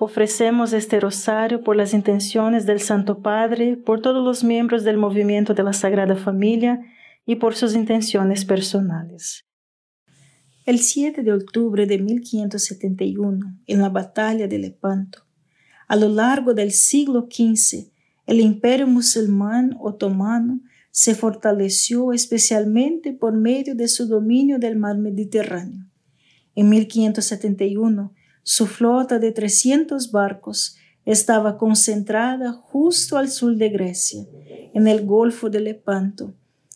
Ofrecemos este rosario por las intenciones del Santo Padre, por todos los miembros del movimiento de la Sagrada Familia y por sus intenciones personales. El 7 de octubre de 1571, en la batalla de Lepanto, a lo largo del siglo XV, el imperio musulmán otomano se fortaleció especialmente por medio de su dominio del mar Mediterráneo. En 1571, su flota de 300 barcos estaba concentrada justo al sur de Grecia, en el Golfo de Lepanto,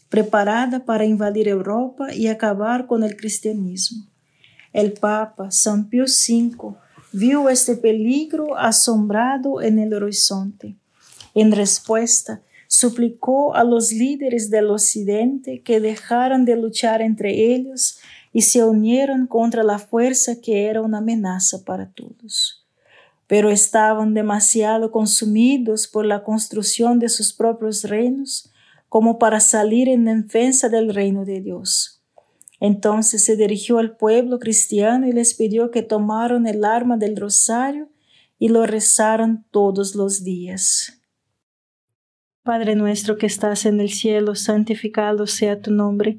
preparada para invadir Europa y acabar con el cristianismo. El Papa San Pío V vio este peligro asombrado en el horizonte. En respuesta, suplicó a los líderes del occidente que dejaran de luchar entre ellos y se unieron contra la fuerza que era una amenaza para todos. Pero estaban demasiado consumidos por la construcción de sus propios reinos como para salir en defensa del reino de Dios. Entonces se dirigió al pueblo cristiano y les pidió que tomaran el arma del rosario y lo rezaran todos los días. Padre nuestro que estás en el cielo, santificado sea tu nombre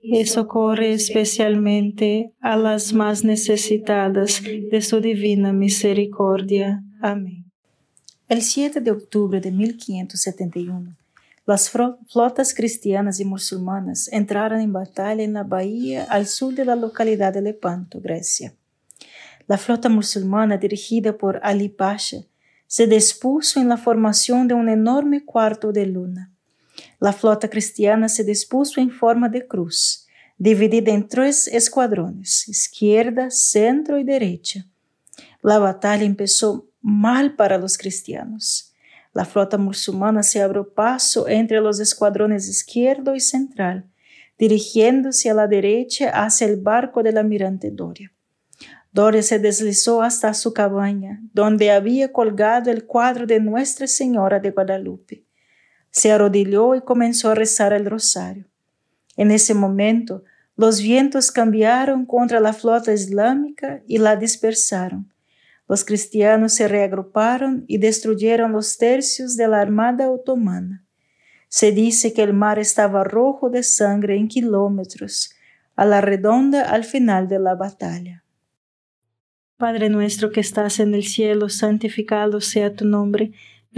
y socorre especialmente a las más necesitadas de su divina misericordia. Amén. El 7 de octubre de 1571, las flotas cristianas y musulmanas entraron en batalla en la bahía al sur de la localidad de Lepanto, Grecia. La flota musulmana dirigida por Ali Pasha se dispuso en la formación de un enorme cuarto de luna. La flota cristiana se dispuso en forma de cruz, dividida en tres escuadrones, izquierda, centro y derecha. La batalla empezó mal para los cristianos. La flota musulmana se abrió paso entre los escuadrones izquierdo y central, dirigiéndose a la derecha hacia el barco del almirante Doria. Doria se deslizó hasta su cabaña, donde había colgado el cuadro de Nuestra Señora de Guadalupe. Se arrodilló y comenzó a rezar el rosario. En ese momento, los vientos cambiaron contra la flota islámica y la dispersaron los cristianos se reagruparon y destruyeron los tercios de la armada otomana. Se dice que el mar estaba rojo de sangre en kilómetros, a la redonda al final de la batalla. Padre nuestro que estás en el cielo, santificado sea tu nombre.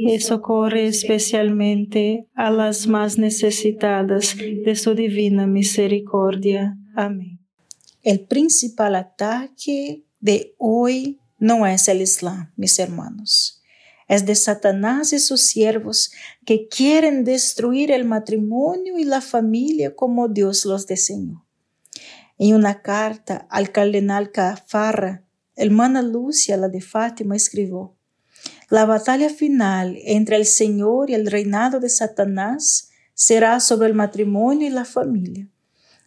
y socorre especialmente a las más necesitadas de su divina misericordia. Amén. El principal ataque de hoy no es el Islam, mis hermanos. Es de Satanás y sus siervos que quieren destruir el matrimonio y la familia como Dios los diseñó. En una carta al cardenal Cafarra, hermana Lucia, la de Fátima, escribió, La batalla final entre el Señor y el reinado de Satanás será sobre el matrimonio y la familia.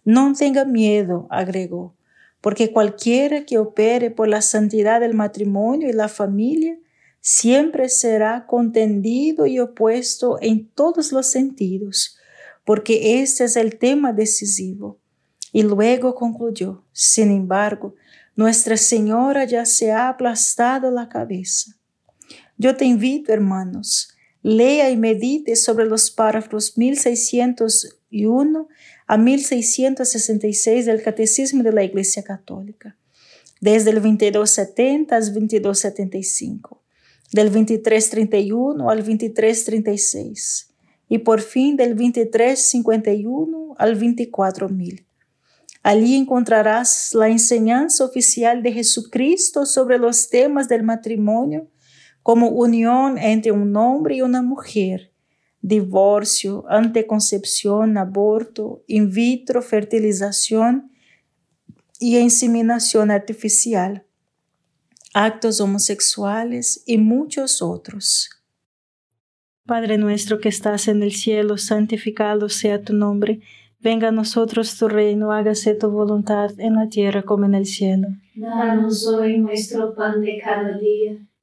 No tenga miedo, agregó, porque cualquiera que opere por la santidad del matrimonio y la familia siempre será contendido y opuesto en todos los sentidos, porque este es el tema decisivo. Y luego concluyó, sin embargo, Nuestra Señora ya se ha aplastado la cabeza. Yo te invito, hermanos, lea y medite sobre los párrafos 1601 a 1666 del Catecismo de la Iglesia Católica, desde el 2270 al 2275, del 2331 al 2336 y por fin del 2351 al 24000. Allí encontrarás la enseñanza oficial de Jesucristo sobre los temas del matrimonio como unión entre un hombre y una mujer, divorcio, anteconcepción, aborto, in vitro, fertilización y inseminación artificial, actos homosexuales y muchos otros. Padre nuestro que estás en el cielo, santificado sea tu nombre Venga a nosotros tu reino, hágase tu voluntad en la tierra como en el cielo. Danos hoy nuestro pan de cada día,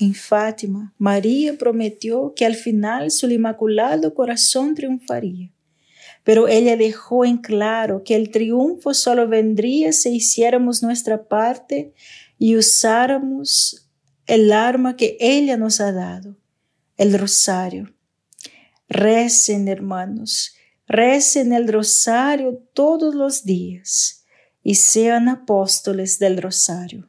En Fátima, María prometió que al final su inmaculado corazón triunfaría. Pero ella dejó en claro que el triunfo solo vendría si hiciéramos nuestra parte y usáramos el arma que ella nos ha dado, el rosario. Recen, hermanos, recen el rosario todos los días y sean apóstoles del rosario.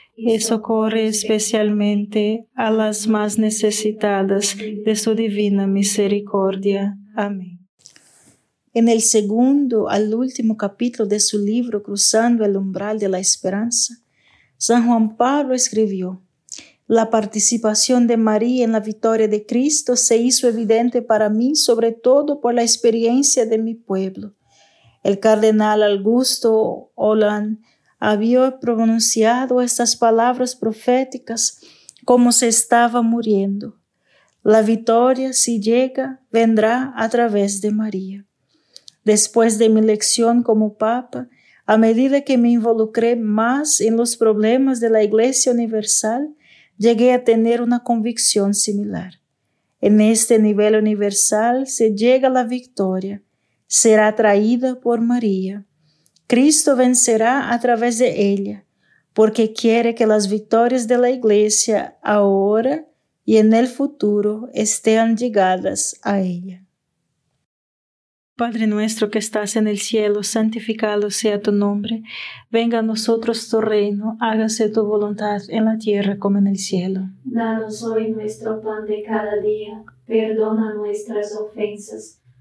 y socorre especialmente a las más necesitadas de su divina misericordia. Amén. En el segundo al último capítulo de su libro Cruzando el umbral de la esperanza, San Juan Pablo escribió, la participación de María en la victoria de Cristo se hizo evidente para mí, sobre todo por la experiencia de mi pueblo. El cardenal Augusto Holland había pronunciado estas palabras proféticas como se estaba muriendo. La victoria, si llega, vendrá a través de María. Después de mi elección como papa, a medida que me involucré más en los problemas de la Iglesia Universal, llegué a tener una convicción similar. En este nivel universal se llega la victoria, será traída por María. Cristo vencerá a través de ella, porque quiere que las victorias de la Iglesia ahora y en el futuro estén ligadas a ella. Padre nuestro que estás en el cielo, santificado sea tu nombre, venga a nosotros tu reino, hágase tu voluntad en la tierra como en el cielo. Danos hoy nuestro pan de cada día, perdona nuestras ofensas,